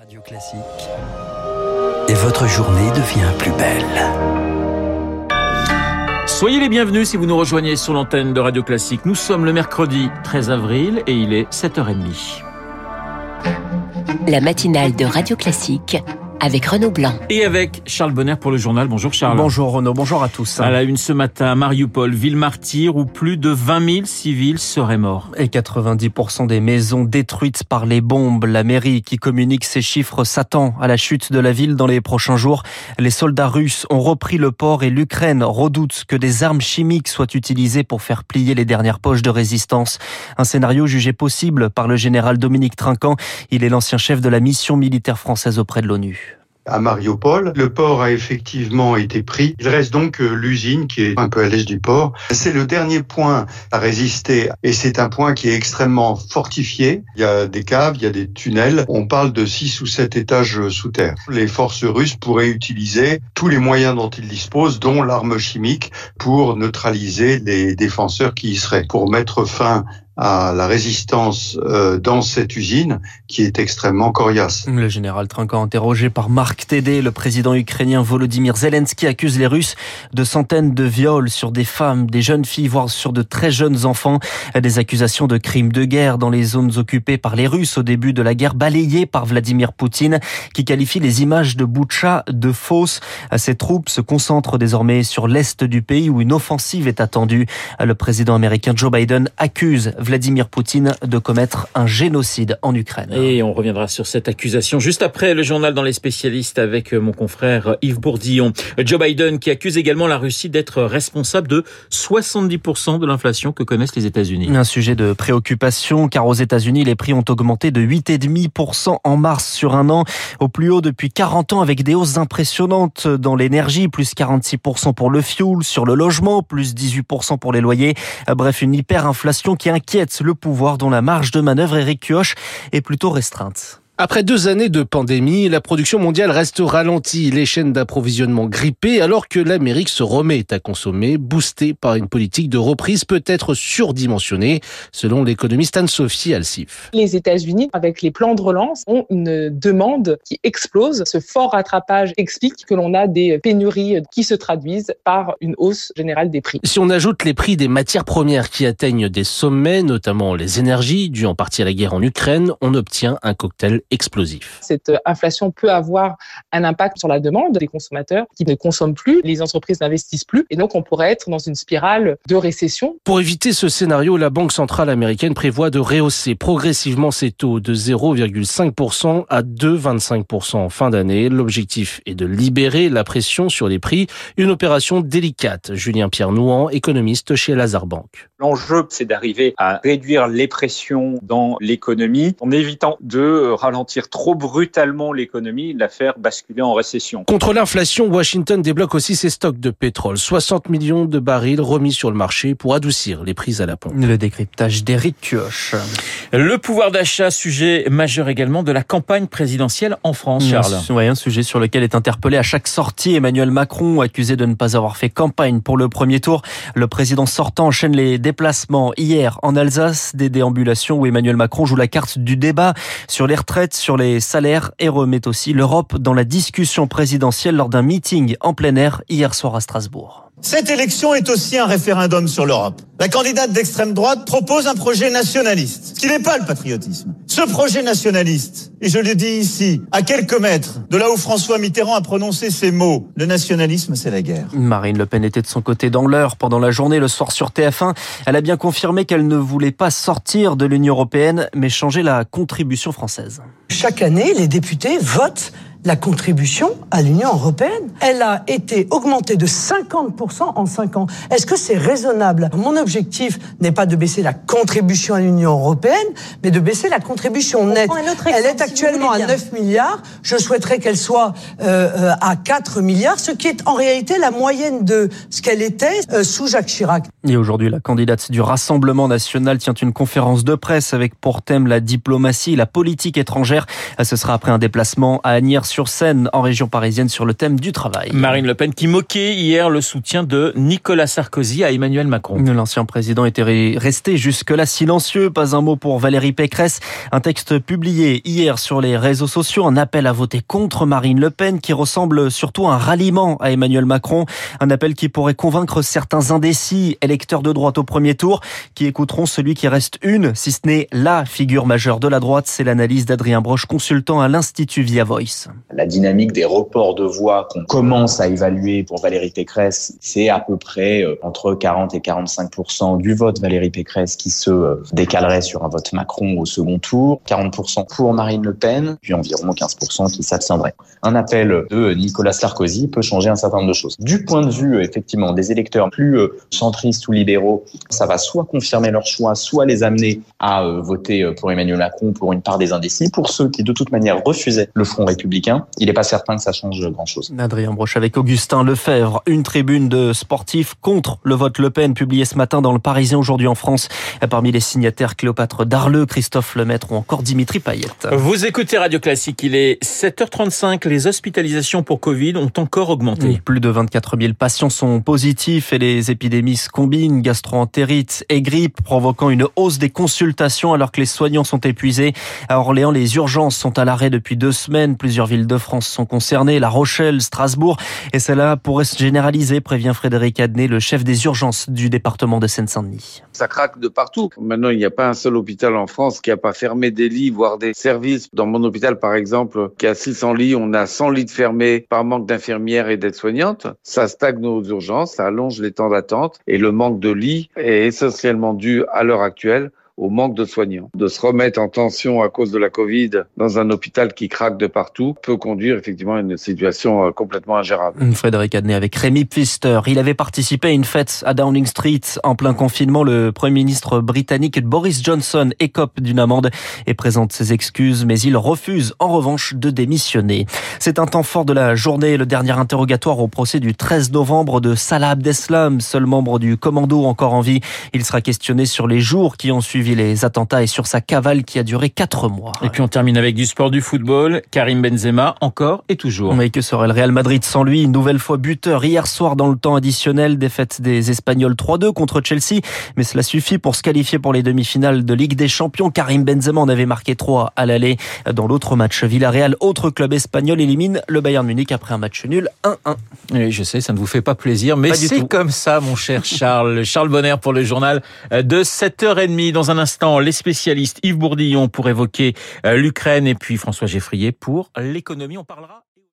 Radio Classique. Et votre journée devient plus belle. Soyez les bienvenus si vous nous rejoignez sur l'antenne de Radio Classique. Nous sommes le mercredi 13 avril et il est 7h30. La matinale de Radio Classique avec Renaud Blanc. Et avec Charles Bonner pour le journal. Bonjour Charles. Bonjour Renaud, bonjour à tous. À la une ce matin, Mariupol, ville martyre où plus de 20 000 civils seraient morts. Et 90% des maisons détruites par les bombes. La mairie qui communique ces chiffres s'attend à la chute de la ville dans les prochains jours. Les soldats russes ont repris le port et l'Ukraine redoute que des armes chimiques soient utilisées pour faire plier les dernières poches de résistance. Un scénario jugé possible par le général Dominique Trinquant. Il est l'ancien chef de la mission militaire française auprès de l'ONU à Mariupol. Le port a effectivement été pris. Il reste donc euh, l'usine qui est un peu à l'est du port. C'est le dernier point à résister et c'est un point qui est extrêmement fortifié. Il y a des caves, il y a des tunnels. On parle de six ou sept étages sous terre. Les forces russes pourraient utiliser tous les moyens dont ils disposent, dont l'arme chimique, pour neutraliser les défenseurs qui y seraient, pour mettre fin à la résistance euh, dans cette usine qui est extrêmement coriace. Le général Trinquant interrogé par Marc Tédé, le président ukrainien Volodymyr Zelensky accuse les Russes de centaines de viols sur des femmes, des jeunes filles, voire sur de très jeunes enfants. Des accusations de crimes de guerre dans les zones occupées par les Russes au début de la guerre, balayées par Vladimir Poutine, qui qualifie les images de Boutcha de fausses. Ces troupes se concentrent désormais sur l'est du pays où une offensive est attendue. Le président américain Joe Biden accuse Poutine de commettre un génocide en Ukraine. Et on reviendra sur cette accusation juste après le journal dans les spécialistes avec mon confrère Yves Bourdillon. Joe Biden qui accuse également la Russie d'être responsable de 70% de l'inflation que connaissent les États-Unis. Un sujet de préoccupation car aux États-Unis, les prix ont augmenté de 8,5% en mars sur un an, au plus haut depuis 40 ans avec des hausses impressionnantes dans l'énergie, plus 46% pour le fuel, sur le logement, plus 18% pour les loyers. Bref, une hyperinflation qui inquiète le pouvoir dont la marge de manœuvre, Eric Kioch, est plutôt restreinte. Après deux années de pandémie, la production mondiale reste ralentie, les chaînes d'approvisionnement grippées, alors que l'Amérique se remet à consommer, boostée par une politique de reprise peut-être surdimensionnée, selon l'économiste Anne-Sophie Alsif. Les États-Unis, avec les plans de relance, ont une demande qui explose. Ce fort rattrapage explique que l'on a des pénuries qui se traduisent par une hausse générale des prix. Si on ajoute les prix des matières premières qui atteignent des sommets, notamment les énergies, dues en partie à la guerre en Ukraine, on obtient un cocktail explosif. Cette inflation peut avoir un impact sur la demande des consommateurs qui ne consomment plus, les entreprises n'investissent plus et donc on pourrait être dans une spirale de récession. Pour éviter ce scénario, la Banque centrale américaine prévoit de rehausser progressivement ses taux de 0,5% à 2,25% en fin d'année. L'objectif est de libérer la pression sur les prix, une opération délicate. Julien Pierre Nouan, économiste chez Lazare Bank. L'enjeu, c'est d'arriver à réduire les pressions dans l'économie en évitant de ralentir trop brutalement l'économie, la faire basculer en récession. Contre l'inflation, Washington débloque aussi ses stocks de pétrole. 60 millions de barils remis sur le marché pour adoucir les prix à la pompe. Le décryptage d'Éric Kioch. Le pouvoir d'achat, sujet majeur également de la campagne présidentielle en France, Charles. Oui, un sujet sur lequel est interpellé à chaque sortie Emmanuel Macron, accusé de ne pas avoir fait campagne pour le premier tour. Le président sortant enchaîne les déplacements. Hier, en Alsace, des déambulations où Emmanuel Macron joue la carte du débat sur les retraites, sur les salaires et remet aussi l'Europe dans la discussion présidentielle lors d'un meeting en plein air hier soir à Strasbourg. Cette élection est aussi un référendum sur l'Europe. La candidate d'extrême droite propose un projet nationaliste, ce qui n'est pas le patriotisme. Ce projet nationaliste, et je le dis ici, à quelques mètres de là où François Mitterrand a prononcé ces mots, le nationalisme, c'est la guerre. Marine Le Pen était de son côté dans l'heure pendant la journée, le soir sur TF1. Elle a bien confirmé qu'elle ne voulait pas sortir de l'Union européenne, mais changer la contribution française. Chaque année, les députés votent la contribution à l'Union européenne. Elle a été augmentée de 50% en 5 ans. Est-ce que c'est raisonnable? Mon objectif n'est pas de baisser la contribution à l'Union européenne, mais de baisser la contribution nette. Elle est actuellement à 9 milliards. Je souhaiterais qu'elle soit euh, à 4 milliards, ce qui est en réalité la moyenne de ce qu'elle était euh, sous Jacques Chirac. Et aujourd'hui, la candidate du Rassemblement national tient une conférence de presse avec pour thème la diplomatie et la politique étrangère. Ce sera après un déplacement à Agnières-sur-Seine, en région parisienne, sur le thème du travail. Marine Le Pen qui moquait hier le soutien de Nicolas Sarkozy à Emmanuel Macron. L'ancien président était resté jusque-là silencieux. Pas un mot pour Valérie Pécresse. Un texte publié hier sur les réseaux sociaux, un appel à voter contre Marine Le Pen qui ressemble surtout à un ralliement à Emmanuel Macron. Un appel qui pourrait convaincre certains indécis électeurs de droite au premier tour qui écouteront celui qui reste une, si ce n'est la figure majeure de la droite. C'est l'analyse d'Adrien Broche, consultant à l'Institut Via Voice. La dynamique des reports de voix qu'on commence à évaluer pour Valérie Pécresse, c'est à peu près euh, entre 40 et 45% du vote Valérie Pécresse qui se euh, décalerait sur un vote Macron au second tour, 40% pour Marine Le Pen, puis environ 15% qui s'abstiendraient. Un appel de Nicolas Sarkozy peut changer un certain nombre de choses. Du point de vue effectivement des électeurs plus euh, centristes ou libéraux, ça va soit confirmer leur choix, soit les amener à euh, voter euh, pour Emmanuel Macron pour une part des indécis. Pour ceux qui de toute manière refusaient le Front républicain, il n'est pas certain que ça change grand-chose. Adrien Broche avec Augustin Lefebvre, une tribune de sportifs contre le vote Le Pen publiée ce matin dans le Parisien aujourd'hui en France. Parmi les signataires Cléopâtre Darleux, Christophe Lemaître ou encore Dimitri Payet. Vous écoutez Radio Classique, il est 7h35, les hospitalisations pour Covid ont encore augmenté. Plus de 24 000 patients sont positifs et les épidémies se combinent, gastroentérite et grippe, provoquant une hausse des consultations alors que les soignants sont épuisés. À Orléans, les urgences sont à l'arrêt depuis deux semaines. Plusieurs villes de France sont concernées, La Rochelle, Strasbourg, et cela pourrait se généraliser, prévient Frédéric Adnet, le chef des urgences du département de Seine-Saint-Denis. Ça craque de partout. Maintenant, il n'y a pas un seul hôpital en France qui n'a pas fermé des lits, voire des services. Dans mon hôpital, par exemple, qui a 600 lits, on a 100 lits de fermés par manque d'infirmières et d'aides-soignantes. Ça stagne nos urgences, ça allonge les temps d'attente et le manque de lits est essentiellement dû à l'heure actuelle au manque de soignants. De se remettre en tension à cause de la Covid dans un hôpital qui craque de partout peut conduire effectivement à une situation euh, complètement ingérable. Frédéric Adnet avec Rémi Pfister. Il avait participé à une fête à Downing Street en plein confinement. Le Premier ministre britannique Boris Johnson écope d'une amende et présente ses excuses, mais il refuse en revanche de démissionner. C'est un temps fort de la journée, le dernier interrogatoire au procès du 13 novembre de Salah Abdeslam, seul membre du commando encore en vie. Il sera questionné sur les jours qui ont suivi les attentats et sur sa cavale qui a duré quatre mois. Et puis on termine avec du sport du football. Karim Benzema, encore et toujours. Mais que serait le Real Madrid sans lui? Une nouvelle fois buteur hier soir dans le temps additionnel, défaite des Espagnols 3-2 contre Chelsea. Mais cela suffit pour se qualifier pour les demi-finales de Ligue des Champions. Karim Benzema en avait marqué 3 à l'aller. Dans l'autre match, Villarreal, autre club espagnol, élimine le Bayern Munich après un match nul 1-1. Oui, je sais, ça ne vous fait pas plaisir, mais c'est comme ça, mon cher Charles. Charles Bonner pour le journal de 7h30. Dans un instant, les spécialistes Yves Bourdillon pour évoquer euh, l'Ukraine et puis François Geffrier pour l'économie. On parlera